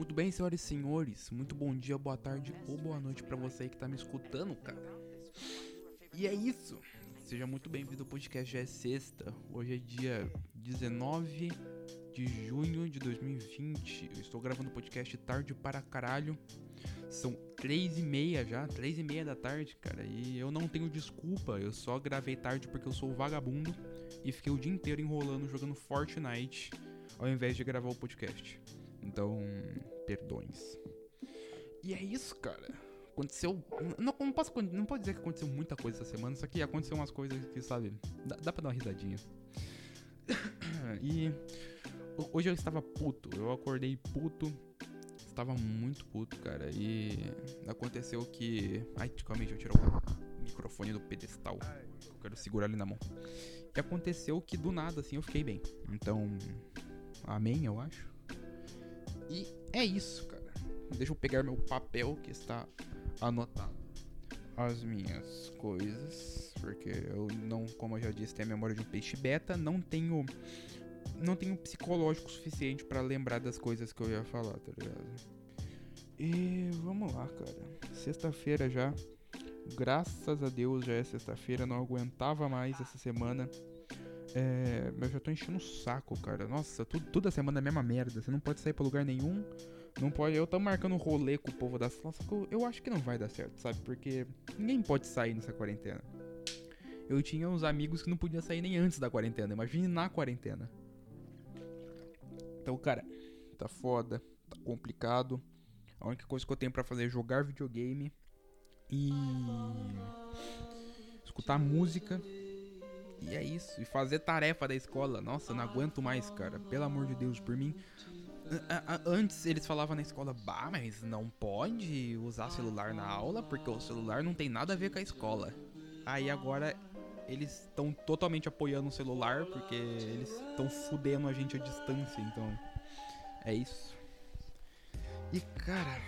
Muito bem, senhoras e senhores, muito bom dia, boa tarde ou boa noite para você que tá me escutando, cara. E é isso. Seja muito bem-vindo ao podcast. Já é sexta. Hoje é dia 19 de junho de 2020. Eu estou gravando o podcast tarde para caralho. São três e meia já, três e meia da tarde, cara. E eu não tenho desculpa. Eu só gravei tarde porque eu sou vagabundo e fiquei o dia inteiro enrolando jogando Fortnite ao invés de gravar o podcast. Então, perdões. E é isso, cara. Aconteceu. Não, não, posso, não pode dizer que aconteceu muita coisa essa semana, só que aconteceu umas coisas que, sabe, dá, dá pra dar uma risadinha. e hoje eu estava puto. Eu acordei puto. Estava muito puto, cara. E aconteceu que. Ai, calma deixa eu tirar o microfone do pedestal. Eu quero segurar ele na mão. E aconteceu que do nada, assim, eu fiquei bem. Então. Amém, eu acho. E é isso, cara. Deixa eu pegar meu papel que está anotado. As minhas coisas. Porque eu não, como eu já disse, tenho a memória de um peixe beta. Não tenho. Não tenho psicológico suficiente para lembrar das coisas que eu ia falar, tá ligado? E vamos lá, cara. Sexta-feira já. Graças a Deus já é sexta-feira. Não aguentava mais essa semana. É, eu já tô enchendo o saco, cara. Nossa, tudo, toda semana é a mesma merda. Você não pode sair pra lugar nenhum. Não pode. Eu tô marcando rolê com o povo da sala, só que eu, eu acho que não vai dar certo, sabe? Porque ninguém pode sair nessa quarentena. Eu tinha uns amigos que não podiam sair nem antes da quarentena. Imagine na quarentena. Então, cara, tá foda, tá complicado. A única coisa que eu tenho para fazer é jogar videogame e escutar música e é isso. E fazer tarefa da escola. Nossa, não aguento mais, cara. Pelo amor de Deus, por mim. Antes eles falavam na escola, bah, mas não pode usar celular na aula porque o celular não tem nada a ver com a escola. Aí agora eles estão totalmente apoiando o celular porque eles estão fudendo a gente à distância, então é isso. E cara,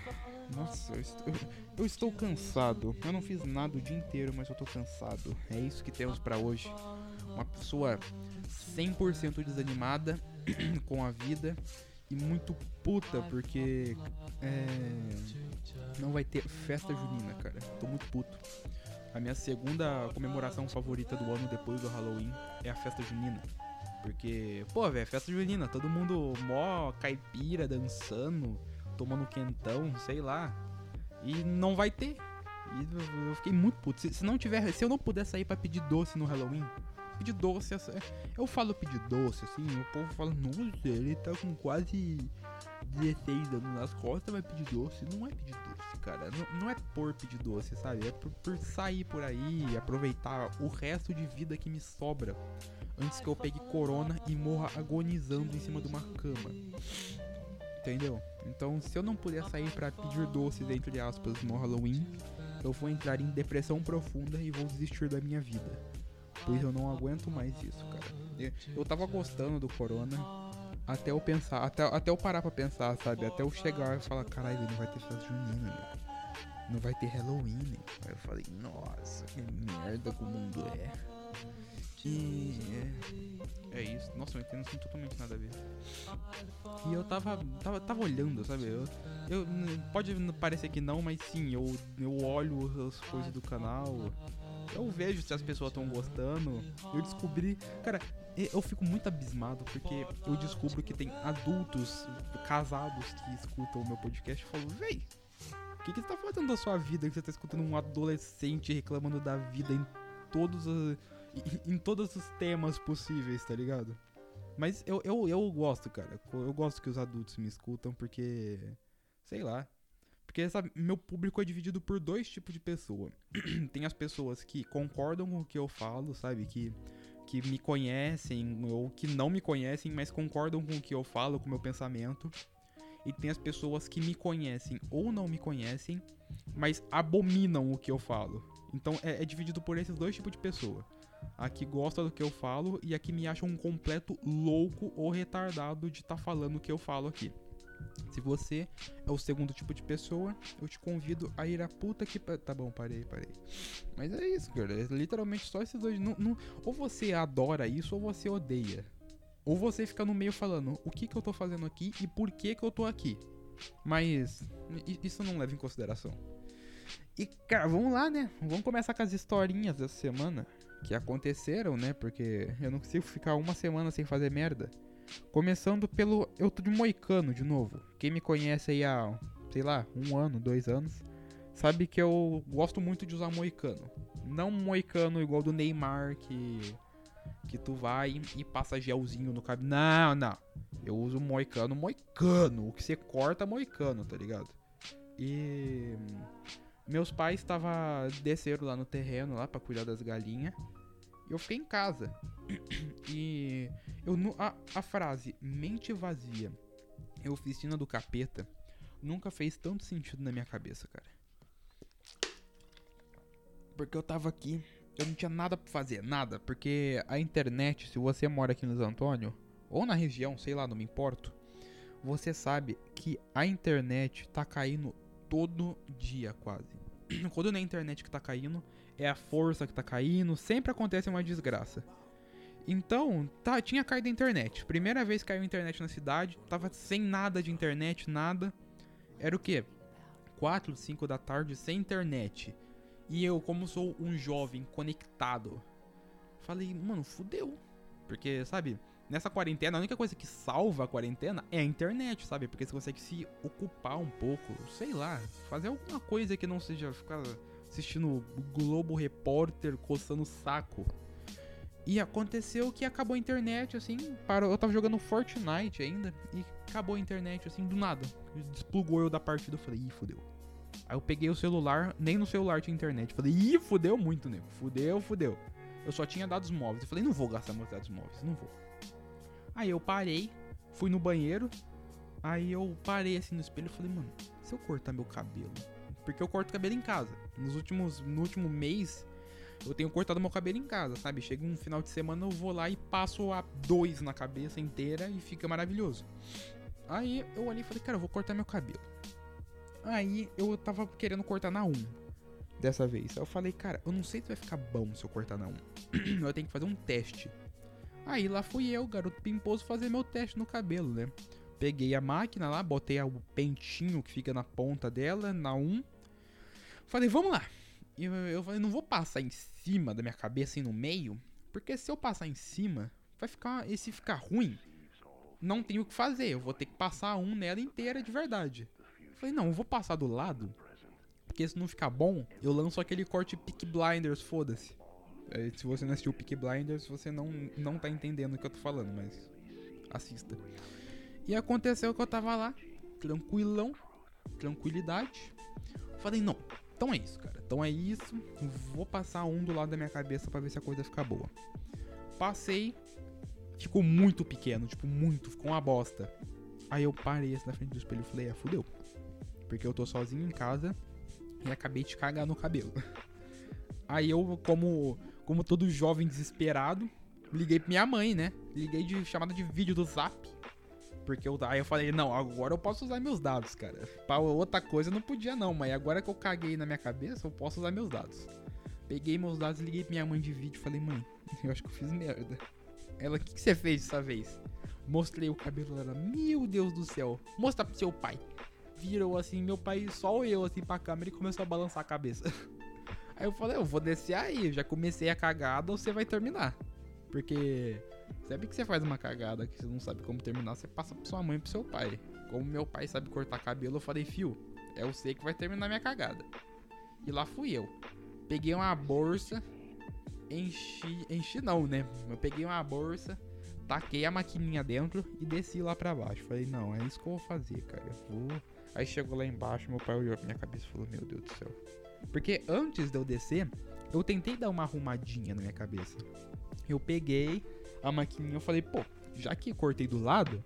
nossa, eu estou, eu, estou cansado. Eu não fiz nada o dia inteiro, mas eu tô cansado. É isso que temos para hoje uma pessoa 100% desanimada com a vida e muito puta porque é, não vai ter festa junina, cara. Tô muito puto. A minha segunda comemoração favorita do ano depois do Halloween é a festa junina. Porque, pô, velho, festa junina, todo mundo mó caipira, dançando, tomando quentão, sei lá. E não vai ter. E eu fiquei muito puto. Se, se não tiver, se eu não puder sair para pedir doce no Halloween, pedir doce. Eu falo pedir doce, assim, o povo fala, nossa, ele tá com quase 16 anos nas costas, vai pedir doce. Não é pedir doce, cara. Não, não é por pedir doce, sabe? É por, por sair por aí e aproveitar o resto de vida que me sobra. Antes que eu pegue corona e morra agonizando em cima de uma cama. Entendeu? Então, se eu não puder sair para pedir doces, entre aspas, no Halloween, eu vou entrar em depressão profunda e vou desistir da minha vida. Pois eu não aguento mais isso, cara. Eu tava gostando do Corona até eu pensar, até, até eu parar pra pensar, sabe? Até eu chegar e falar, caralho, não vai ter festa junina, né? Não vai ter Halloween. Né? Aí eu falei, nossa, que merda que o mundo é. E é, é isso. Nossa, eu entendo assim totalmente nada a ver. E eu tava, tava, tava olhando, sabe? Eu, eu, pode parecer que não, mas sim, eu, eu olho as coisas do canal eu vejo se as pessoas estão gostando. Eu descobri. Cara, eu fico muito abismado porque eu descubro que tem adultos casados que escutam o meu podcast e falam, véi, o que, que você tá fazendo da sua vida que você tá escutando um adolescente reclamando da vida em todos os, em, em todos os temas possíveis, tá ligado? Mas eu, eu, eu gosto, cara. Eu gosto que os adultos me escutam porque. Sei lá. Porque, sabe, meu público é dividido por dois tipos de pessoa. Tem as pessoas que concordam com o que eu falo, sabe? Que, que me conhecem ou que não me conhecem, mas concordam com o que eu falo, com o meu pensamento. E tem as pessoas que me conhecem ou não me conhecem, mas abominam o que eu falo. Então é, é dividido por esses dois tipos de pessoa. A que gosta do que eu falo e a que me acha um completo louco ou retardado de estar tá falando o que eu falo aqui. Se você é o segundo tipo de pessoa, eu te convido a ir a puta que. Tá bom, parei, parei. Mas é isso, cara. É literalmente só esses dois. Não, não... Ou você adora isso ou você odeia. Ou você fica no meio falando o que, que eu tô fazendo aqui e por que, que eu tô aqui. Mas isso não leva em consideração. E, cara, vamos lá, né? Vamos começar com as historinhas dessa semana que aconteceram, né? Porque eu não consigo ficar uma semana sem fazer merda. Começando pelo. Eu tô de moicano de novo. Quem me conhece aí há, sei lá, um ano, dois anos, sabe que eu gosto muito de usar moicano. Não moicano igual do Neymar, que. Que tu vai e passa gelzinho no cabelo. Não, não. Eu uso moicano, moicano. O que você corta, moicano, tá ligado? E. Meus pais estavam desceram lá no terreno lá para cuidar das galinhas. Eu fiquei em casa. E eu a, a frase mente vazia e oficina do capeta nunca fez tanto sentido na minha cabeça, cara. Porque eu tava aqui, eu não tinha nada pra fazer, nada. Porque a internet, se você mora aqui no Antônio, ou na região, sei lá, não me importo, você sabe que a internet tá caindo todo dia quase. Quando não é a internet que tá caindo, é a força que tá caindo, sempre acontece uma desgraça. Então, tá, tinha caído a internet. Primeira vez que caiu a internet na cidade, tava sem nada de internet, nada. Era o quê? 4, 5 da tarde sem internet. E eu, como sou um jovem conectado, falei, mano, fudeu. Porque, sabe, nessa quarentena, a única coisa que salva a quarentena é a internet, sabe? Porque você consegue se ocupar um pouco, sei lá, fazer alguma coisa que não seja ficar assistindo Globo Repórter coçando o saco. E aconteceu que acabou a internet, assim, parou, eu tava jogando Fortnite ainda, e acabou a internet, assim, do nada. Desplugou eu da partida, eu falei, ih, fudeu. Aí eu peguei o celular, nem no celular tinha internet. Falei, ih, fudeu muito, nego. Fudeu, fudeu. Eu só tinha dados móveis. Eu falei, não vou gastar meus dados móveis, não vou. Aí eu parei, fui no banheiro. Aí eu parei assim no espelho e falei, mano, se eu cortar meu cabelo? Porque eu corto cabelo em casa. Nos últimos, no último mês, eu tenho cortado meu cabelo em casa, sabe? Chega um final de semana, eu vou lá e passo a dois na cabeça inteira e fica maravilhoso. Aí eu olhei e falei, cara, eu vou cortar meu cabelo. Aí eu tava querendo cortar na 1 dessa vez. Aí eu falei, cara, eu não sei se vai ficar bom se eu cortar na 1. eu tenho que fazer um teste. Aí lá fui eu, garoto pimposo, fazer meu teste no cabelo, né? Peguei a máquina lá, botei o pentinho que fica na ponta dela, na 1. Falei, vamos lá. Eu, eu falei, não vou passar em cima da minha cabeça e no meio, porque se eu passar em cima, vai ficar. E se ficar ruim, não tenho o que fazer. Eu vou ter que passar um nela inteira de verdade. Falei, não, eu vou passar do lado. Porque se não ficar bom, eu lanço aquele corte Pick Blinders, foda-se. É, se você não assistiu Peak Blinders, você não, não tá entendendo o que eu tô falando, mas assista. E aconteceu que eu tava lá, tranquilão, tranquilidade. Falei, não, então é isso, cara. Então é isso. Vou passar um do lado da minha cabeça para ver se a coisa fica boa. Passei, ficou muito pequeno, tipo, muito, ficou uma bosta. Aí eu parei assim na frente do espelho e falei, é, fudeu. Porque eu tô sozinho em casa e acabei de cagar no cabelo. Aí eu, como como todo jovem desesperado, liguei pra minha mãe, né? Liguei de chamada de vídeo do Zap. Porque eu, aí eu falei, não, agora eu posso usar meus dados, cara. Pra outra coisa eu não podia não, mas agora que eu caguei na minha cabeça, eu posso usar meus dados. Peguei meus dados, liguei pra minha mãe de vídeo e falei, mãe, eu acho que eu fiz merda. Ela, o que, que você fez dessa vez? Mostrei o cabelo dela, meu Deus do céu. Mostra pro seu pai. Virou assim, meu pai só olhou assim pra câmera e começou a balançar a cabeça. Aí eu falei, eu vou descer aí, eu já comecei a cagada, você vai terminar. Porque sempre que você faz uma cagada que você não sabe como terminar, você passa pra sua mãe e pro seu pai. Como meu pai sabe cortar cabelo, eu falei, fio, é você que vai terminar minha cagada. E lá fui eu. Peguei uma bolsa, enchi. Enchi não, né? Eu peguei uma bolsa, taquei a maquininha dentro e desci lá pra baixo. Falei, não, é isso que eu vou fazer, cara. Eu vou. Aí chegou lá embaixo, meu pai olhou pra minha cabeça e falou, meu Deus do céu. Porque antes de eu descer, eu tentei dar uma arrumadinha na minha cabeça. Eu peguei a maquininha e falei, pô, já que cortei do lado,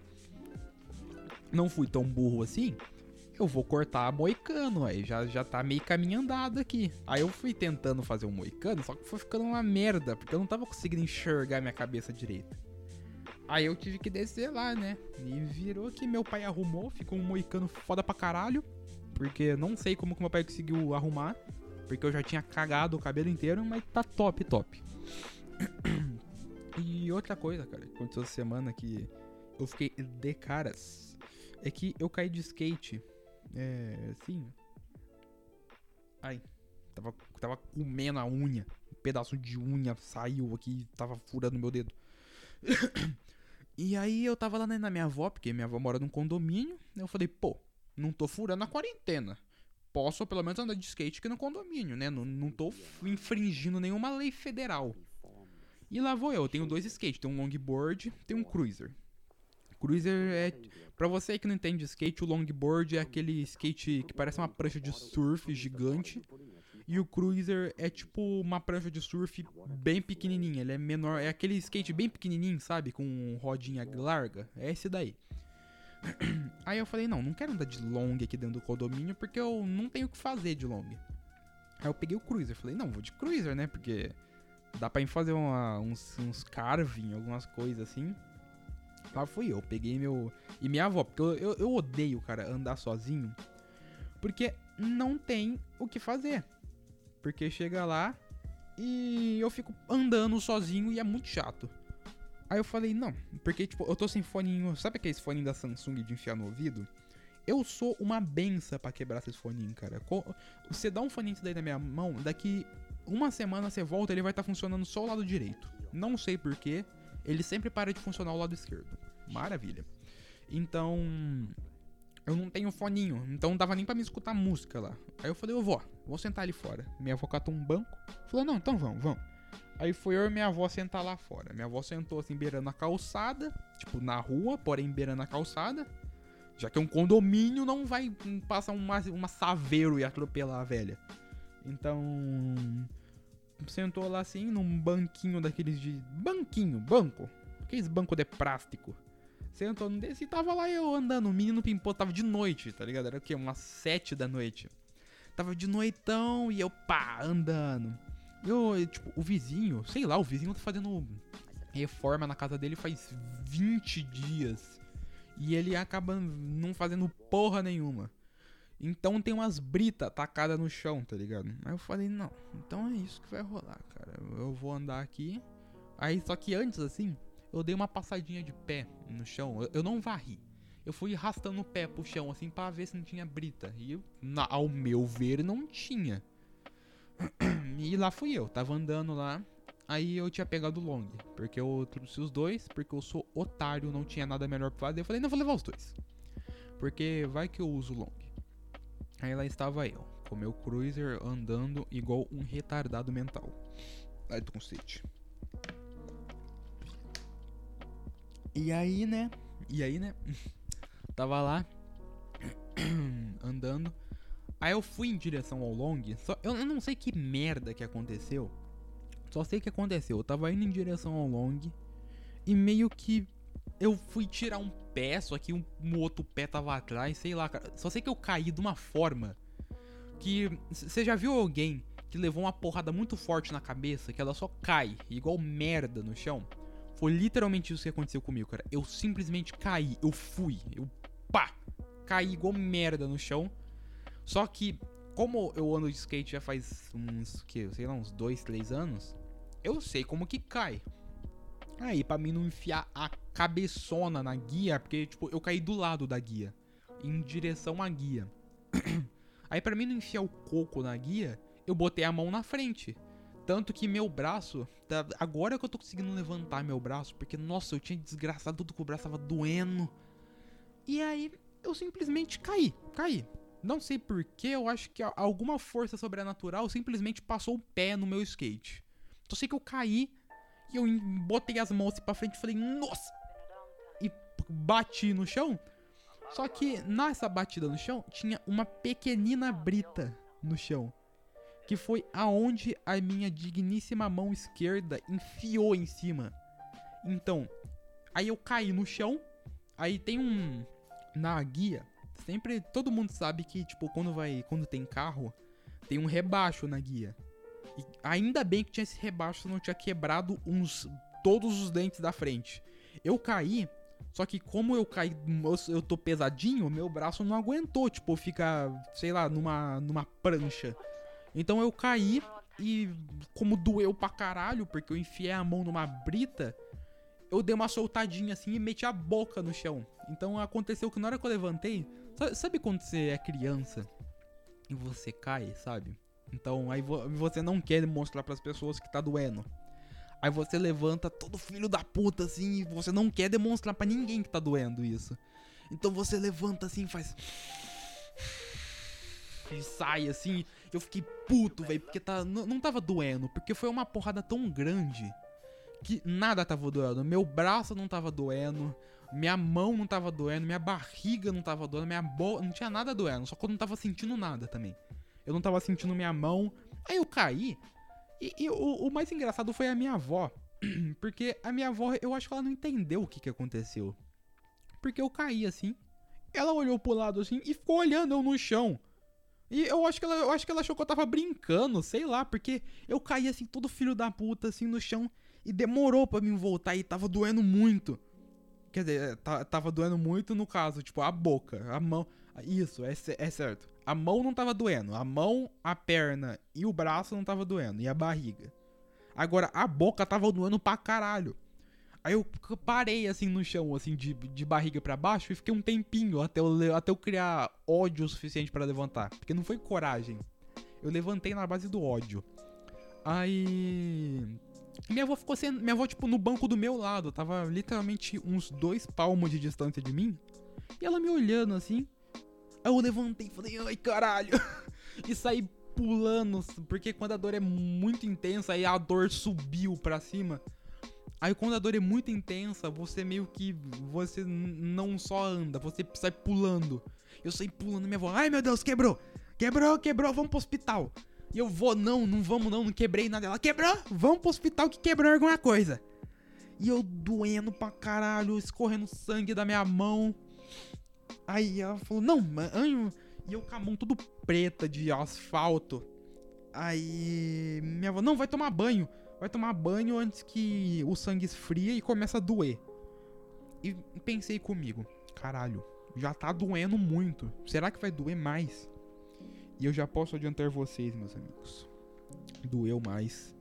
não fui tão burro assim, eu vou cortar moicano, aí já, já tá meio caminho andado aqui. Aí eu fui tentando fazer um moicano, só que foi ficando uma merda, porque eu não tava conseguindo enxergar minha cabeça direita. Aí eu tive que descer lá, né? E virou que meu pai arrumou, ficou um moicano foda pra caralho. Porque não sei como que meu pai conseguiu arrumar. Porque eu já tinha cagado o cabelo inteiro, mas tá top, top. e outra coisa, cara, que aconteceu essa semana que eu fiquei de caras. É que eu caí de skate É. Sim. Ai. Tava, tava comendo a unha. Um pedaço de unha saiu aqui, tava furando meu dedo. e aí eu tava lá na minha avó, porque minha avó mora num condomínio. Eu falei, pô, não tô furando a quarentena. Posso pelo menos andar de skate aqui no condomínio, né? Não, não tô infringindo nenhuma lei federal. E lá vou eu, eu tenho dois skates, tem um longboard, tem um cruiser. Cruiser é. Pra você que não entende skate, o longboard é aquele skate que parece uma prancha de surf gigante. E o cruiser é tipo uma prancha de surf bem pequenininha. Ele é menor, é aquele skate bem pequenininho, sabe? Com rodinha larga. É esse daí. Aí eu falei: não, não quero andar de long aqui dentro do condomínio porque eu não tenho o que fazer de long. Aí eu peguei o cruiser. Falei: não, vou de cruiser, né? Porque dá pra ir fazer uma, uns, uns carving, algumas coisas assim. Lá fui eu, peguei meu. E minha avó, porque eu, eu, eu odeio, cara, andar sozinho. Porque não tem o que fazer. Porque chega lá e eu fico andando sozinho e é muito chato. Aí eu falei, não, porque tipo, eu tô sem foninho, sabe aqueles fone da Samsung de enfiar no ouvido? Eu sou uma benção para quebrar esses foninhos, cara. Você dá um foninho daí na minha mão, daqui uma semana você volta, ele vai estar tá funcionando só o lado direito. Não sei porquê, ele sempre para de funcionar o lado esquerdo. Maravilha. Então, eu não tenho foninho, então não dava nem para me escutar música lá. Aí eu falei, ô vó, vou sentar ali fora. Minha avó catou um banco, falou, não, então vamos, vamos. Aí foi eu e minha avó sentar lá fora. Minha avó sentou assim, beirando a calçada, tipo, na rua, porém beirando a calçada. Já que é um condomínio, não vai passar uma, uma saveiro e atropelar a velha. Então, sentou lá assim, num banquinho daqueles de. Banquinho, banco. Aqueles banco de plástico. Sentou num desse e tava lá eu andando. O menino pimpou, tava de noite, tá ligado? Era o quê? Umas sete da noite. Tava de noitão e eu, pá, andando. Eu, tipo, o vizinho, sei lá, o vizinho tá fazendo reforma na casa dele faz 20 dias. E ele acaba não fazendo porra nenhuma. Então tem umas britas tacadas no chão, tá ligado? Aí eu falei, não, então é isso que vai rolar, cara. Eu vou andar aqui. Aí, só que antes, assim, eu dei uma passadinha de pé no chão. Eu, eu não varri. Eu fui arrastando o pé pro chão, assim, pra ver se não tinha brita. E, na, ao meu ver, não tinha. E lá fui eu, tava andando lá. Aí eu tinha pegado o long, porque eu trouxe os dois, porque eu sou otário, não tinha nada melhor pra fazer. Eu falei, não, vou levar os dois. Porque vai que eu uso o long. Aí lá estava eu, com meu cruiser andando igual um retardado mental. Ai, tô com sede. E aí, né? E aí, né? Tava lá andando. Aí eu fui em direção ao long. Só, eu não sei que merda que aconteceu. Só sei que aconteceu. Eu tava indo em direção ao long. E meio que eu fui tirar um pé, só que um, um outro pé tava atrás, sei lá, cara. Só sei que eu caí de uma forma que. Você já viu alguém que levou uma porrada muito forte na cabeça, que ela só cai, igual merda no chão? Foi literalmente isso que aconteceu comigo, cara. Eu simplesmente caí, eu fui, eu pá, caí igual merda no chão. Só que, como eu ando de skate já faz uns, que, sei lá, uns dois, três anos, eu sei como que cai. Aí, pra mim não enfiar a cabeçona na guia, porque, tipo, eu caí do lado da guia, em direção à guia. Aí, pra mim não enfiar o coco na guia, eu botei a mão na frente. Tanto que meu braço, tá, agora que eu tô conseguindo levantar meu braço, porque, nossa, eu tinha desgraçado tudo que o braço tava doendo. E aí, eu simplesmente caí, caí. Não sei porquê, eu acho que alguma força sobrenatural simplesmente passou o pé no meu skate. Só sei que eu caí e eu botei as mãos assim pra frente e falei, nossa! E bati no chão. Só que nessa batida no chão tinha uma pequenina brita no chão. Que foi aonde a minha digníssima mão esquerda enfiou em cima. Então, aí eu caí no chão. Aí tem um. Na guia, sempre. Todo mundo sabe que, tipo, quando vai. Quando tem carro, tem um rebaixo na guia. E ainda bem que tinha esse rebaixo, não tinha quebrado uns todos os dentes da frente. Eu caí, só que como eu caí, eu, tô pesadinho, meu braço não aguentou, tipo, ficar, sei lá, numa, numa prancha. Então eu caí e como doeu pra caralho, porque eu enfiei a mão numa brita, eu dei uma soltadinha assim e meti a boca no chão. Então aconteceu que na hora que eu levantei, sabe, quando você é criança e você cai, sabe? Então aí vo você não quer mostrar para as pessoas que tá doendo. Aí você levanta todo filho da puta assim e você não quer demonstrar para ninguém que tá doendo isso. Então você levanta assim, faz e sai assim. Eu fiquei puto, velho, porque tá não tava doendo, porque foi uma porrada tão grande que nada tava doendo. Meu braço não tava doendo, minha mão não tava doendo, minha barriga não tava doendo, minha boca. Não tinha nada doendo, só que eu não tava sentindo nada também. Eu não tava sentindo minha mão. Aí eu caí. E, e o, o, mais engraçado foi a minha avó. Porque a minha avó, eu acho que ela não entendeu o que, que aconteceu. Porque eu caí assim. Ela olhou pro lado assim e ficou olhando eu no chão. E eu acho que ela, eu acho que ela achou que eu tava brincando, sei lá, porque eu caí assim, todo filho da puta, assim, no chão. E demorou para mim voltar e tava doendo muito. Quer dizer, tava doendo muito no caso, tipo, a boca, a mão. Isso, é, é certo. A mão não tava doendo. A mão, a perna e o braço não tava doendo. E a barriga. Agora, a boca tava doendo pra caralho. Aí eu parei assim no chão, assim, de, de barriga para baixo e fiquei um tempinho até eu, até eu criar ódio o suficiente para levantar. Porque não foi coragem. Eu levantei na base do ódio. Aí. Minha avó ficou sendo. Minha avó, tipo, no banco do meu lado. Tava literalmente uns dois palmos de distância de mim. E ela me olhando assim. Aí eu levantei e falei, ai caralho. e saí pulando. Porque quando a dor é muito intensa, aí a dor subiu pra cima. Aí quando a dor é muito intensa, você meio que. Você não só anda, você sai pulando. Eu saí pulando, minha avó, ai meu Deus, quebrou! Quebrou, quebrou, vamos pro hospital. E eu vou, não, não vamos não, não quebrei nada. Ela quebrou, vamos pro hospital que quebrou alguma coisa. E eu doendo pra caralho, escorrendo sangue da minha mão. Aí ela falou, não, mano. E eu com a mão tudo preta de asfalto. Aí minha avó, não, vai tomar banho. Vai tomar banho antes que o sangue esfria e começa a doer. E pensei comigo, caralho, já tá doendo muito. Será que vai doer mais? E eu já posso adiantar vocês, meus amigos. Doeu mais.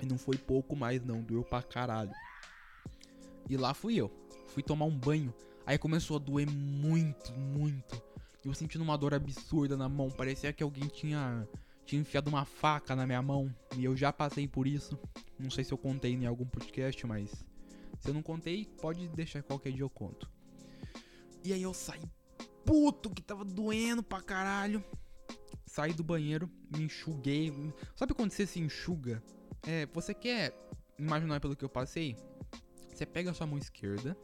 E não foi pouco mais, não. Doeu pra caralho. E lá fui eu. Fui tomar um banho. Aí começou a doer muito, muito. Eu sentindo uma dor absurda na mão. Parecia que alguém tinha, tinha enfiado uma faca na minha mão. E eu já passei por isso. Não sei se eu contei em algum podcast, mas. Se eu não contei, pode deixar qualquer dia eu conto. E aí eu saí puto que tava doendo pra caralho. Saí do banheiro, me enxuguei. Sabe quando você se enxuga? É, você quer imaginar pelo que eu passei? Você pega a sua mão esquerda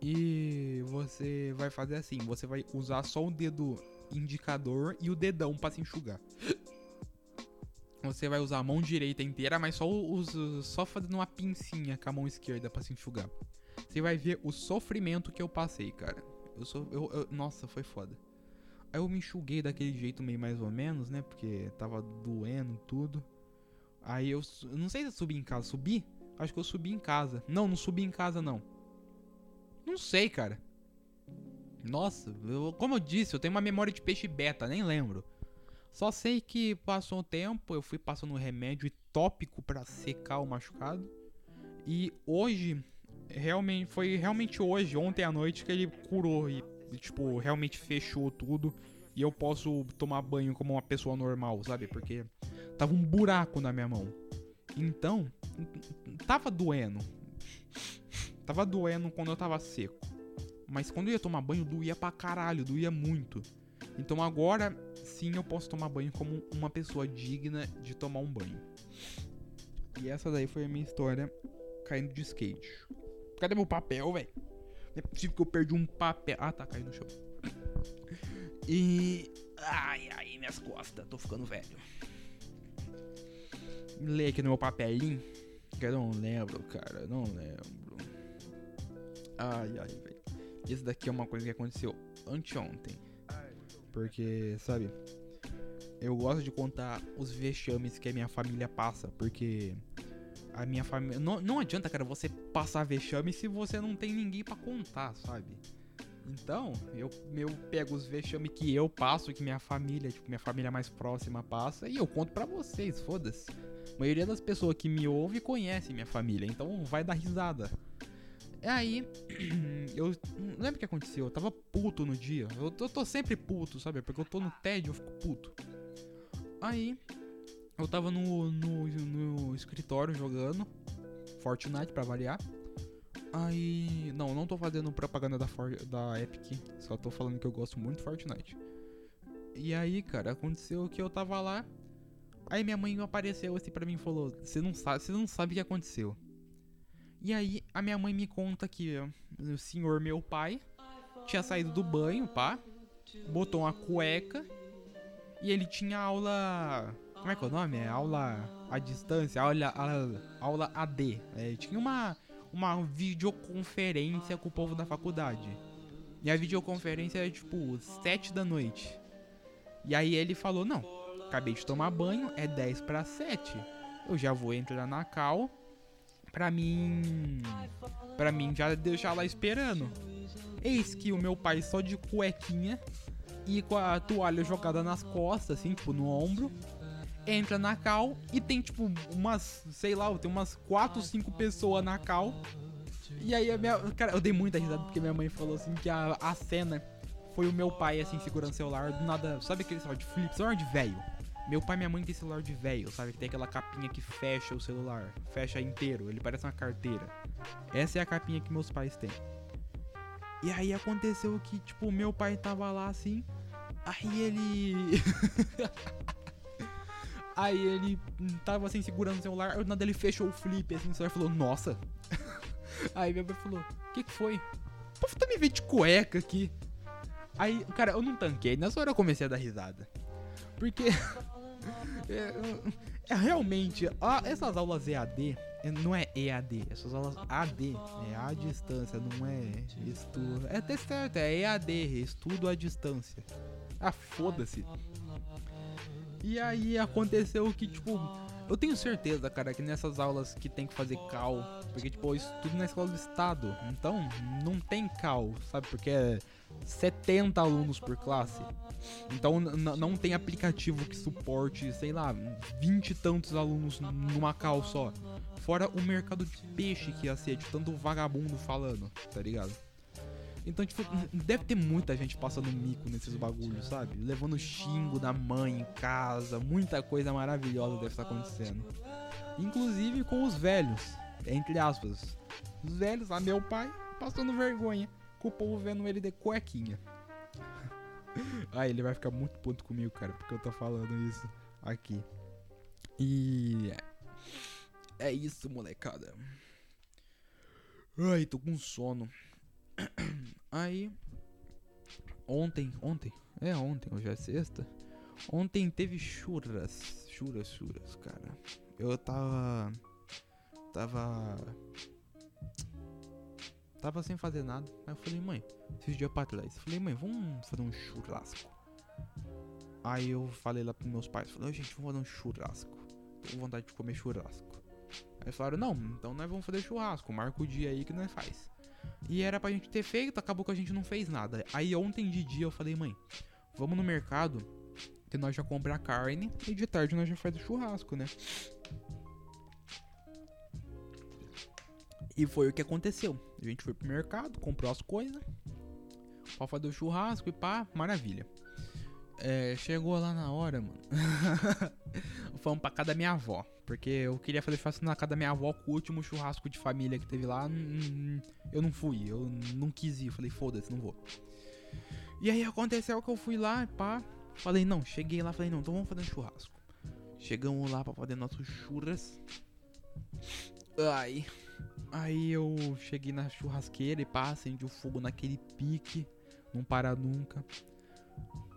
e você vai fazer assim: você vai usar só o dedo indicador e o dedão para se enxugar. Você vai usar a mão direita inteira, mas só, usa, só fazendo uma pincinha com a mão esquerda para se enxugar. Você vai ver o sofrimento que eu passei, cara. Eu sou. Eu, eu, nossa, foi foda. Aí eu me enxuguei daquele jeito meio mais ou menos, né? Porque tava doendo tudo. Aí eu. eu não sei se eu subi em casa. Subi? Acho que eu subi em casa. Não, não subi em casa, não. Não sei, cara. Nossa, eu, como eu disse, eu tenho uma memória de peixe beta, nem lembro. Só sei que passou um tempo, eu fui passando um remédio tópico para secar o machucado. E hoje realmente foi realmente hoje, ontem à noite que ele curou e tipo, realmente fechou tudo e eu posso tomar banho como uma pessoa normal, sabe? Porque tava um buraco na minha mão. Então, tava doendo. Tava doendo quando eu tava seco. Mas quando eu ia tomar banho, doía pra caralho, doía muito. Então agora sim eu posso tomar banho como uma pessoa digna de tomar um banho. E essa daí foi a minha história caindo de skate. Cadê meu papel, velho? Não é possível que eu perdi um papel. Ah, tá caindo no chão. E. Ai, ai, minhas costas. Tô ficando velho. Lê aqui no meu papelinho. Que eu não lembro, cara. Não lembro. Ai, ai, velho. Isso daqui é uma coisa que aconteceu anteontem. Porque, sabe? Eu gosto de contar os vexames que a minha família passa. Porque a minha família. Não, não adianta, cara, você passar vexame se você não tem ninguém para contar, sabe? Então, eu, eu pego os vexames que eu passo, que minha família, tipo, minha família mais próxima passa, e eu conto para vocês, foda-se. A maioria das pessoas que me ouve conhece minha família, então vai dar risada. Aí, eu não lembro o que aconteceu, eu tava puto no dia. Eu eu tô, sempre puto, sabe? Porque eu tô no tédio, eu fico puto. Aí, eu tava no, no, no escritório jogando Fortnite pra variar. Aí, não, não tô fazendo propaganda da, For da Epic, só tô falando que eu gosto muito de Fortnite. E aí, cara, aconteceu que eu tava lá. Aí minha mãe apareceu assim pra mim e falou: Você não sabe, você não sabe o que aconteceu. E aí a minha mãe me conta que o senhor meu pai tinha saído do banho, pá, botou uma cueca e ele tinha aula. Como é que é o nome? É aula à distância, aula, aula, aula AD. É, tinha uma, uma videoconferência com o povo da faculdade. E a videoconferência é tipo 7 da noite. E aí ele falou: Não, acabei de tomar banho, é 10 para 7. Eu já vou entrar na cal pra mim. Pra mim já deixar lá esperando. Eis que o meu pai só de cuequinha e com a toalha jogada nas costas, assim, tipo, no ombro. Entra na cal e tem, tipo, umas, sei lá, tem umas 4, 5 pessoas na cal. E aí a minha. Cara, eu dei muita risada porque minha mãe falou assim que a, a cena foi o meu pai, assim, segurando o celular, do nada. Sabe aquele celular de flip? Celular de velho. Meu pai e minha mãe tem celular de velho, sabe? Que tem aquela capinha que fecha o celular. Fecha inteiro, ele parece uma carteira. Essa é a capinha que meus pais têm. E aí aconteceu que, tipo, meu pai tava lá assim. Aí ele. aí ele tava assim segurando o celular. Nada ele fechou o flip assim. O celular falou: Nossa. aí meu pai falou: O que, que foi? O povo tá me vendo de cueca aqui. Aí, cara, eu não tanquei. Nessa hora eu comecei a dar risada. Porque. é, é, realmente. Ah, essas aulas EAD. Não é EAD, essas aulas AD. É à distância, não é estudo. É até certo, é EAD, estudo à distância. Ah, foda-se. E aí aconteceu que, tipo. Eu tenho certeza, cara, que nessas aulas que tem que fazer cal, porque tipo, eu estudo na escola do estado, então não tem cal, sabe? Porque é 70 alunos por classe. Então não tem aplicativo que suporte, sei lá, 20 e tantos alunos numa cal só. Fora o mercado de peixe que ia ser, de tanto vagabundo falando, tá ligado? Então, tipo, deve ter muita gente passando mico nesses bagulhos, sabe? Levando xingo da mãe em casa, muita coisa maravilhosa deve estar acontecendo. Inclusive com os velhos, entre aspas. Os velhos, lá meu pai, passando vergonha com o povo vendo ele de cuequinha. ah, ele vai ficar muito puto comigo, cara, porque eu tô falando isso aqui. E. É isso, molecada. Ai, tô com sono. Aí. Ontem, ontem, é ontem, hoje é sexta. Ontem teve churras, churras, churras, cara. Eu tava. Tava Tava sem fazer nada. Aí eu falei, mãe, esses dias pra trás. Eu falei, mãe, vamos fazer um churrasco. Aí eu falei lá pros meus pais, falei, gente, vamos fazer um churrasco. Tô com vontade de comer churrasco. Aí falaram, não, então nós vamos fazer churrasco, marca o dia aí que nós faz. E era pra gente ter feito, acabou que a gente não fez nada. Aí ontem de dia eu falei, mãe, vamos no mercado, que nós já compramos a carne, e de tarde nós já faz o churrasco, né? E foi o que aconteceu. A gente foi pro mercado, comprou as coisas. Pra fazer o churrasco e pá, maravilha. É, chegou lá na hora, mano. Fomos pra casa da minha avó. Porque eu queria fazer churrasco na casa da minha avó com o último churrasco de família que teve lá. Eu não fui, eu não quis ir. falei, foda-se, não vou. E aí aconteceu que eu fui lá, pá. Falei, não, cheguei lá, falei, não, então vamos fazer um churrasco. Chegamos lá pra fazer nossos churras. Ai, Aí eu cheguei na churrasqueira e pá, acendi o fogo naquele pique, não para nunca.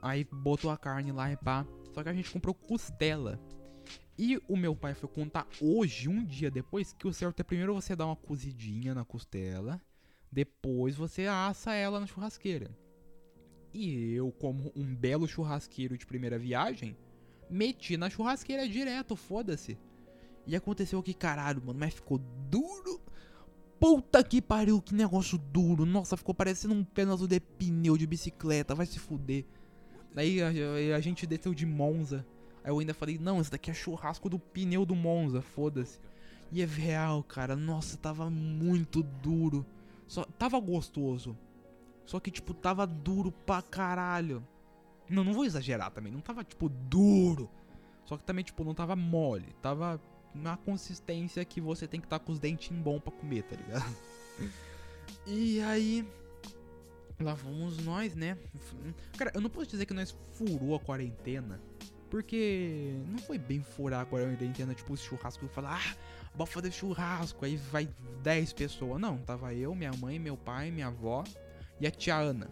Aí botou a carne lá e pá. Só que a gente comprou costela. E o meu pai foi contar hoje, um dia depois, que o certo é primeiro você dar uma cozidinha na costela, depois você assa ela na churrasqueira. E eu, como um belo churrasqueiro de primeira viagem, meti na churrasqueira direto, foda-se. E aconteceu que, caralho, mano, mas ficou duro Puta que pariu, que negócio duro. Nossa, ficou parecendo um pedaço de pneu de bicicleta. Vai se fuder. Daí a, a, a gente desceu de Monza. Aí eu ainda falei, não, esse daqui é churrasco do pneu do Monza, foda-se. E é real, cara. Nossa, tava muito duro. Só tava gostoso. Só que tipo tava duro pra caralho. Não, não vou exagerar também, não tava tipo duro. Só que também tipo não tava mole, tava na consistência que você tem que estar tá com os dentinhos bons pra comer, tá ligado? E aí lá vamos nós, né? Cara, eu não posso dizer que nós furou a quarentena, porque não foi bem furar a quarentena, tipo, esse churrasco e falar, ah, bora fazer churrasco, aí vai 10 pessoas. Não, tava eu, minha mãe, meu pai, minha avó e a tia Ana.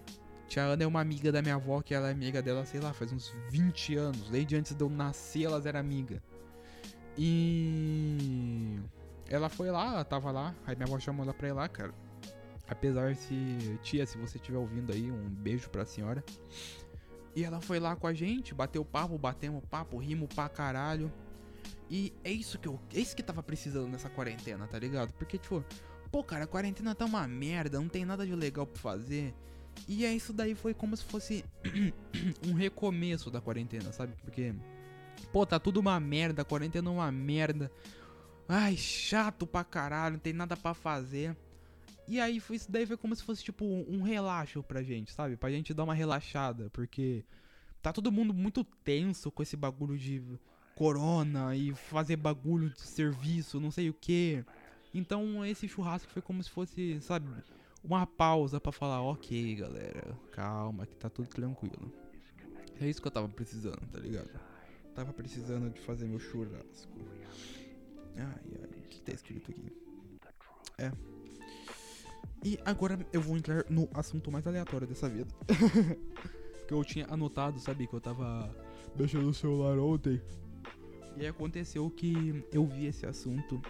Tia Ana é uma amiga da minha avó, que ela é amiga dela, sei lá, faz uns 20 anos. Desde antes de eu nascer, elas eram amigas. E. Ela foi lá, ela tava lá, aí minha avó chamou ela pra ir lá, cara. Apesar se. Tia, se você estiver ouvindo aí, um beijo pra senhora. E ela foi lá com a gente, bateu papo, batemos papo, rimos pra caralho. E é isso que eu. É isso que tava precisando nessa quarentena, tá ligado? Porque, tipo, pô, cara, a quarentena tá uma merda, não tem nada de legal pra fazer. E é isso daí foi como se fosse um recomeço da quarentena, sabe? Porque, pô, tá tudo uma merda, a quarentena é uma merda. Ai, chato pra caralho, não tem nada pra fazer. E aí foi, isso daí foi como se fosse tipo um relaxo pra gente, sabe? Pra gente dar uma relaxada, porque tá todo mundo muito tenso com esse bagulho de corona e fazer bagulho de serviço, não sei o que. Então esse churrasco foi como se fosse, sabe, uma pausa para falar, ok, galera, calma, que tá tudo tranquilo. É isso que eu tava precisando, tá ligado? Tava precisando de fazer meu churrasco. Ai, ai, o que tá escrito aqui? É, e agora eu vou entrar no assunto mais aleatório dessa vida. que eu tinha anotado, sabe? Que eu tava mexendo no celular ontem. E aconteceu que eu vi esse assunto.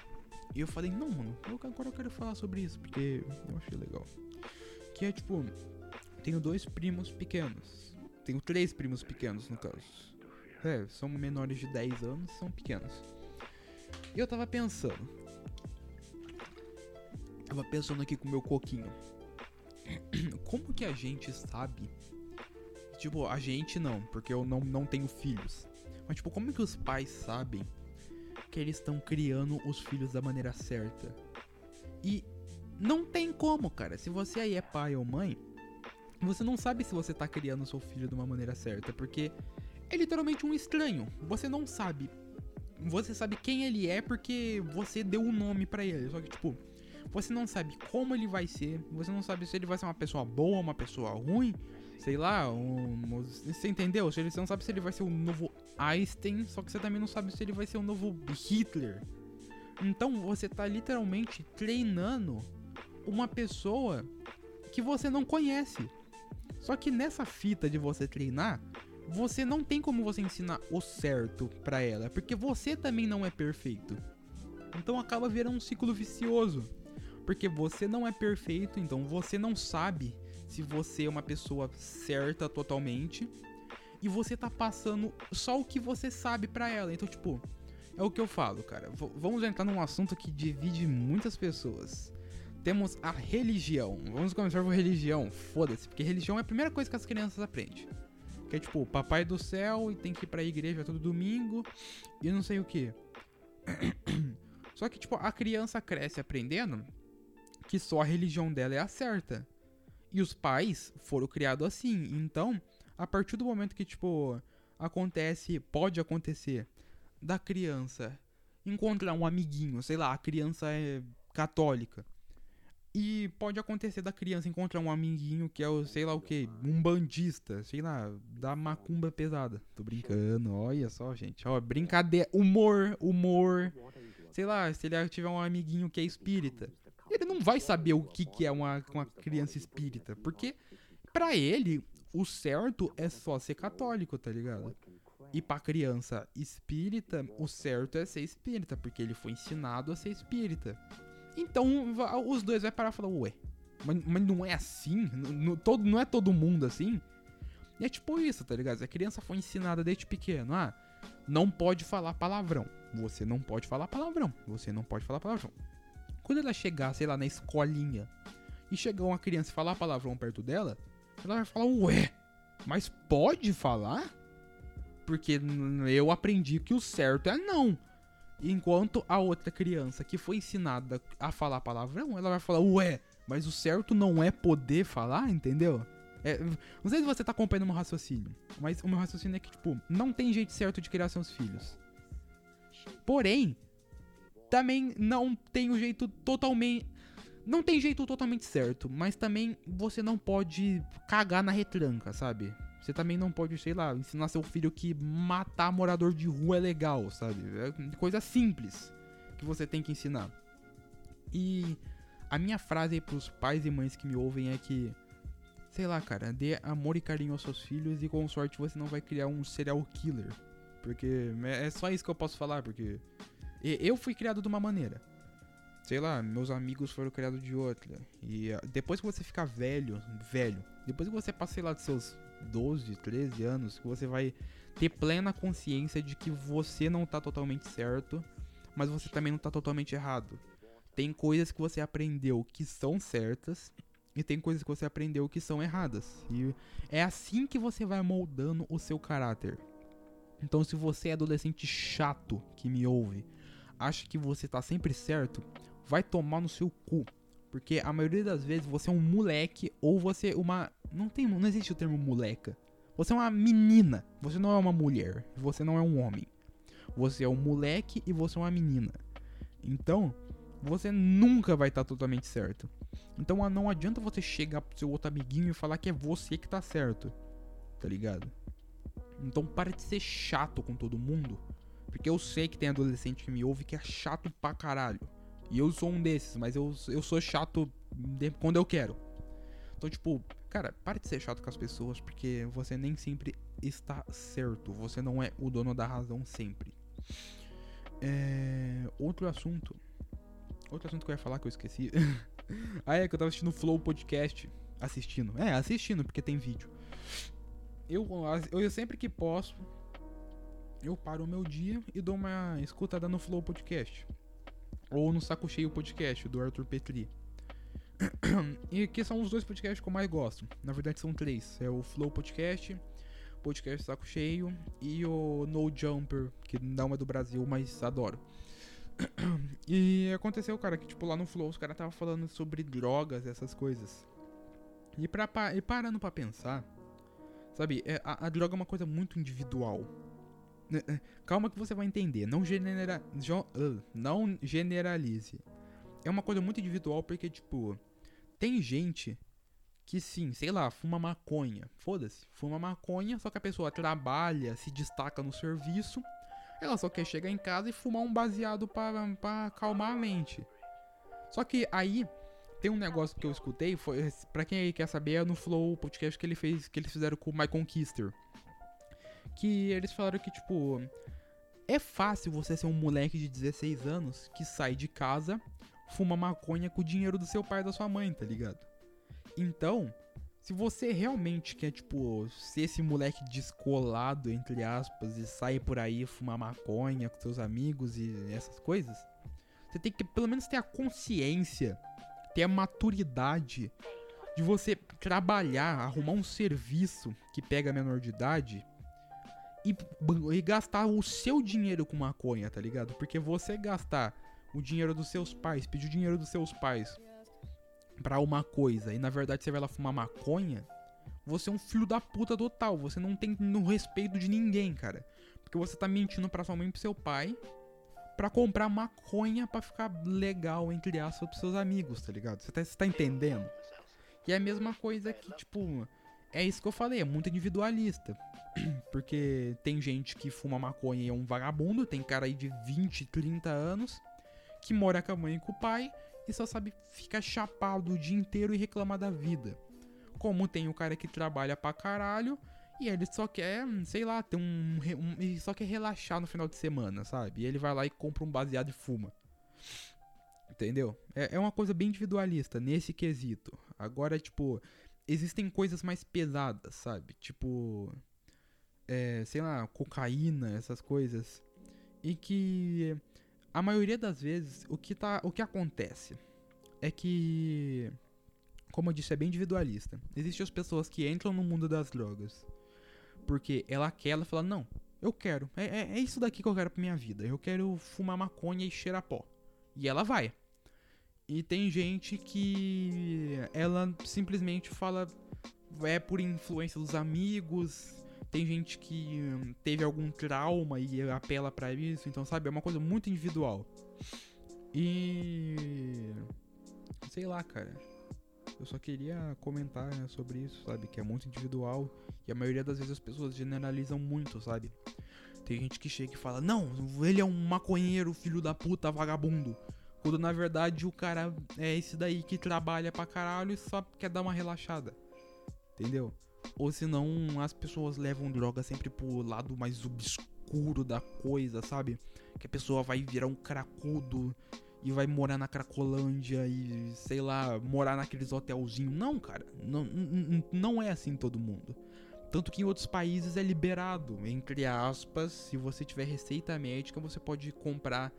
E eu falei, não, mano, agora eu quero falar sobre isso, porque eu achei legal. Que é tipo, tenho dois primos pequenos. Tenho três primos pequenos, no caso. É, são menores de 10 anos, são pequenos. E eu tava pensando, Tava pensando aqui com o meu coquinho. Como que a gente sabe? Tipo, a gente não, porque eu não, não tenho filhos. Mas, tipo, como que os pais sabem que eles estão criando os filhos da maneira certa? E não tem como, cara. Se você aí é pai ou mãe, você não sabe se você tá criando seu filho de uma maneira certa, porque é literalmente um estranho. Você não sabe. Você sabe quem ele é porque você deu um nome para ele. Só que, tipo, você não sabe como ele vai ser, você não sabe se ele vai ser uma pessoa boa, uma pessoa ruim, sei lá, um, você entendeu? Você não sabe se ele vai ser o novo Einstein, só que você também não sabe se ele vai ser o novo Hitler. Então você tá literalmente treinando uma pessoa que você não conhece. Só que nessa fita de você treinar, você não tem como você ensinar o certo para ela, porque você também não é perfeito. Então acaba virando um ciclo vicioso. Porque você não é perfeito, então você não sabe se você é uma pessoa certa totalmente. E você tá passando só o que você sabe para ela. Então, tipo, é o que eu falo, cara. V vamos entrar num assunto que divide muitas pessoas. Temos a religião. Vamos começar com religião. Foda-se, porque religião é a primeira coisa que as crianças aprendem. Que é tipo, papai do céu e tem que ir pra igreja todo domingo e não sei o que. Só que, tipo, a criança cresce aprendendo que só a religião dela é a certa. E os pais foram criados assim. Então, a partir do momento que, tipo, acontece, pode acontecer, da criança encontrar um amiguinho, sei lá, a criança é católica. E pode acontecer da criança encontrar um amiguinho que é o, sei lá o que, um bandista, sei lá, da macumba pesada. Tô brincando, olha só, gente. Ó, brincadeira, humor, humor. Sei lá, se ele tiver um amiguinho que é espírita ele não vai saber o que, que é uma, uma criança espírita. Porque, para ele, o certo é só ser católico, tá ligado? E pra criança espírita, o certo é ser espírita, porque ele foi ensinado a ser espírita. Então, os dois vai parar e falar, ué, mas, mas não é assim? Não, todo, não é todo mundo assim? E é tipo isso, tá ligado? A criança foi ensinada desde pequeno, ah, não pode falar palavrão. Você não pode falar palavrão. Você não pode falar palavrão. Quando ela chegar, sei lá, na escolinha e chegar uma criança e falar palavrão perto dela, ela vai falar, ué, mas pode falar? Porque eu aprendi que o certo é não. Enquanto a outra criança que foi ensinada a falar palavrão, ela vai falar, ué, mas o certo não é poder falar, entendeu? É, não sei se você tá acompanhando o meu raciocínio, mas o meu raciocínio é que, tipo, não tem jeito certo de criar seus filhos. Porém, também não tem o jeito totalmente. Não tem jeito totalmente certo, mas também você não pode cagar na retranca, sabe? Você também não pode, sei lá, ensinar seu filho que matar morador de rua é legal, sabe? É coisa simples que você tem que ensinar. E a minha frase aí pros pais e mães que me ouvem é que, sei lá, cara, dê amor e carinho aos seus filhos e com sorte você não vai criar um serial killer. Porque é só isso que eu posso falar, porque eu fui criado de uma maneira. Sei lá, meus amigos foram criados de outra. E ah, depois que você ficar velho, velho, depois que você passa, sei lá, dos seus 12, 13 anos, que você vai ter plena consciência de que você não tá totalmente certo, mas você também não tá totalmente errado. Tem coisas que você aprendeu que são certas e tem coisas que você aprendeu que são erradas. E é assim que você vai moldando o seu caráter. Então, se você é adolescente chato que me ouve, acha que você tá sempre certo, vai tomar no seu cu. Porque a maioria das vezes você é um moleque ou você é uma. Não tem. Não existe o termo moleca. Você é uma menina. Você não é uma mulher. Você não é um homem. Você é um moleque e você é uma menina. Então, você nunca vai estar tá totalmente certo. Então não adianta você chegar pro seu outro amiguinho e falar que é você que tá certo. Tá ligado? Então para de ser chato com todo mundo porque eu sei que tem adolescente que me ouve que é chato pra caralho. E eu sou um desses, mas eu, eu sou chato quando eu quero. Então, tipo, cara, pare de ser chato com as pessoas, porque você nem sempre está certo. Você não é o dono da razão sempre. É... Outro assunto. Outro assunto que eu ia falar que eu esqueci. ah, é que eu tava assistindo o Flow Podcast. Assistindo. É, assistindo, porque tem vídeo. Eu, eu sempre que posso, eu paro o meu dia e dou uma escutada no Flow Podcast. Ou no Saco Cheio Podcast, do Arthur Petri. e que são os dois podcasts que eu mais gosto. Na verdade são três. É o Flow Podcast, Podcast Saco Cheio e o No Jumper, que não é do Brasil, mas adoro. e aconteceu, cara, que tipo lá no Flow os caras estavam falando sobre drogas, essas coisas. E, pra, e parando pra pensar, sabe, é, a, a droga é uma coisa muito individual. Calma que você vai entender. Não, genera, não generalize. É uma coisa muito individual porque, tipo, tem gente que sim, sei lá, fuma maconha. Foda-se, fuma maconha, só que a pessoa trabalha, se destaca no serviço. Ela só quer chegar em casa e fumar um baseado para acalmar a mente. Só que aí tem um negócio que eu escutei, foi para quem aí quer saber, é no Flow podcast que ele fez, que eles fizeram com o My Conquister que eles falaram que, tipo, é fácil você ser um moleque de 16 anos que sai de casa, fuma maconha com o dinheiro do seu pai e da sua mãe, tá ligado? Então, se você realmente quer, tipo, ser esse moleque descolado, entre aspas, e sair por aí fumar maconha com seus amigos e essas coisas, você tem que pelo menos ter a consciência, ter a maturidade de você trabalhar, arrumar um serviço que pega menor de idade e, e gastar o seu dinheiro com maconha, tá ligado? Porque você gastar o dinheiro dos seus pais, pedir o dinheiro dos seus pais para uma coisa e na verdade você vai lá fumar maconha, você é um filho da puta total. Você não tem no respeito de ninguém, cara. Porque você tá mentindo pra sua mãe e pro seu pai para comprar maconha para ficar legal, entre aspas, pros seus amigos, tá ligado? Você tá, você tá entendendo? E é a mesma coisa que, tipo, é isso que eu falei, é muito individualista. Porque tem gente que fuma maconha e é um vagabundo, tem cara aí de 20, 30 anos, que mora com a mãe e com o pai e só sabe ficar chapado o dia inteiro e reclamar da vida. Como tem o cara que trabalha pra caralho e ele só quer, sei lá, ter um, um. Ele só quer relaxar no final de semana, sabe? E ele vai lá e compra um baseado e fuma. Entendeu? É, é uma coisa bem individualista nesse quesito. Agora, tipo, existem coisas mais pesadas, sabe? Tipo, é, sei lá, cocaína, essas coisas. E que a maioria das vezes o que tá, o que acontece é que como eu disse, é bem individualista. Existem as pessoas que entram no mundo das drogas porque ela quer, ela fala: "Não, Eu quero. É, é, é, isso daqui que eu quero pra minha vida. Eu quero fumar maconha e cheirar pó. E ela vai. E tem gente que ela simplesmente fala é por influência dos amigos. Tem gente que hum, teve algum trauma e apela para isso, então sabe, é uma coisa muito individual. E sei lá, cara. Eu só queria comentar sobre isso, sabe? Que é muito individual e a maioria das vezes as pessoas generalizam muito, sabe? Tem gente que chega e fala: Não, ele é um maconheiro, filho da puta, vagabundo. Quando na verdade o cara é esse daí que trabalha pra caralho e só quer dar uma relaxada. Entendeu? Ou senão as pessoas levam droga sempre pro lado mais obscuro da coisa, sabe? Que a pessoa vai virar um cracudo e vai morar na Cracolândia e, sei lá, morar naqueles hotelzinhos. Não, cara, não, não é assim todo mundo. Tanto que em outros países é liberado, entre aspas, se você tiver receita médica, você pode comprar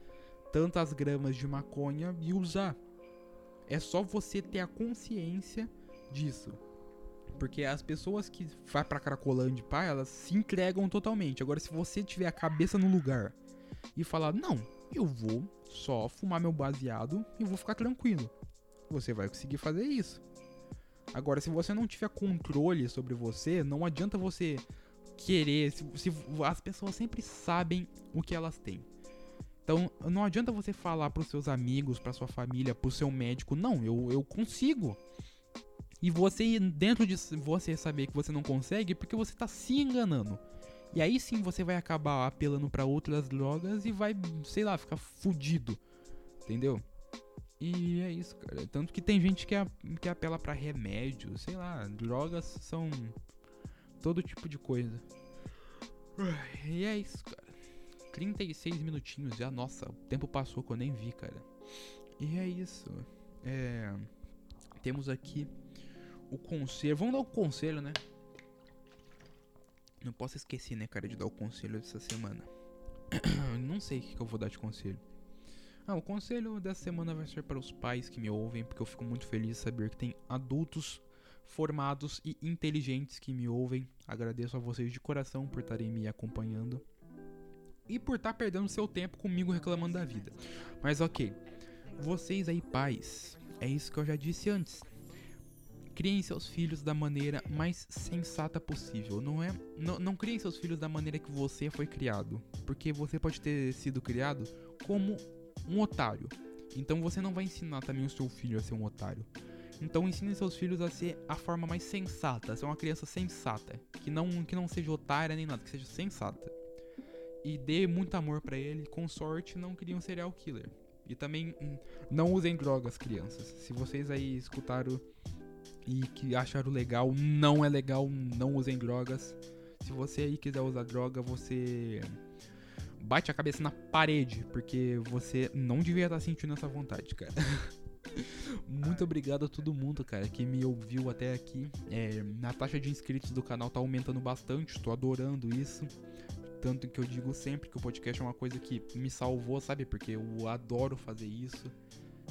tantas gramas de maconha e usar. É só você ter a consciência disso. Porque as pessoas que vai pra Cracolândia, pá, elas se entregam totalmente. Agora, se você tiver a cabeça no lugar e falar, não, eu vou só fumar meu baseado e vou ficar tranquilo. Você vai conseguir fazer isso. Agora, se você não tiver controle sobre você, não adianta você querer. Se, se, as pessoas sempre sabem o que elas têm. Então, não adianta você falar pros seus amigos, pra sua família, pro seu médico, não, eu, eu consigo. E você, dentro de você saber que você não consegue, porque você tá se enganando. E aí sim você vai acabar apelando para outras drogas e vai, sei lá, ficar fudido. Entendeu? E é isso, cara. Tanto que tem gente que, a, que apela para remédio, sei lá, drogas são todo tipo de coisa. E é isso, cara. 36 minutinhos já, nossa, o tempo passou que eu nem vi, cara. E é isso. É, temos aqui o conselho. Vamos dar o conselho, né? Não posso esquecer, né, cara, de dar o conselho dessa semana. Não sei o que, eu vou dar de conselho. Ah, o conselho dessa semana vai ser para os pais que me ouvem, porque eu fico muito feliz de saber que tem adultos formados e inteligentes que me ouvem. Agradeço a vocês de coração por estarem me acompanhando e por estar perdendo seu tempo comigo reclamando da vida. Mas ok, vocês aí, pais, é isso que eu já disse antes. Criem seus filhos da maneira mais sensata possível. Não é, não, não criem seus filhos da maneira que você foi criado, porque você pode ter sido criado como um otário. Então você não vai ensinar também o seu filho a ser um otário. Então ensine seus filhos a ser a forma mais sensata, a ser uma criança sensata, que não que não seja otária nem nada, que seja sensata. E dê muito amor para ele, com sorte não crie um serial killer. E também hum, não usem drogas, crianças. Se vocês aí escutaram e que acharam legal, não é legal, não usem drogas. Se você aí quiser usar droga, você bate a cabeça na parede, porque você não devia estar sentindo essa vontade, cara. Muito obrigado a todo mundo, cara, que me ouviu até aqui. É, a taxa de inscritos do canal tá aumentando bastante, estou adorando isso. Tanto que eu digo sempre que o podcast é uma coisa que me salvou, sabe? Porque eu adoro fazer isso.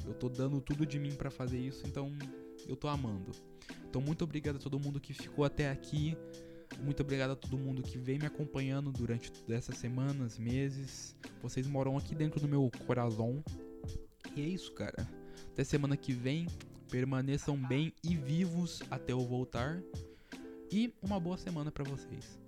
Eu tô dando tudo de mim para fazer isso, então eu tô amando. Então, muito obrigado a todo mundo que ficou até aqui. Muito obrigado a todo mundo que vem me acompanhando durante essas semanas, meses. Vocês moram aqui dentro do meu coração. E é isso, cara. Até semana que vem. Permaneçam bem e vivos até eu voltar. E uma boa semana para vocês.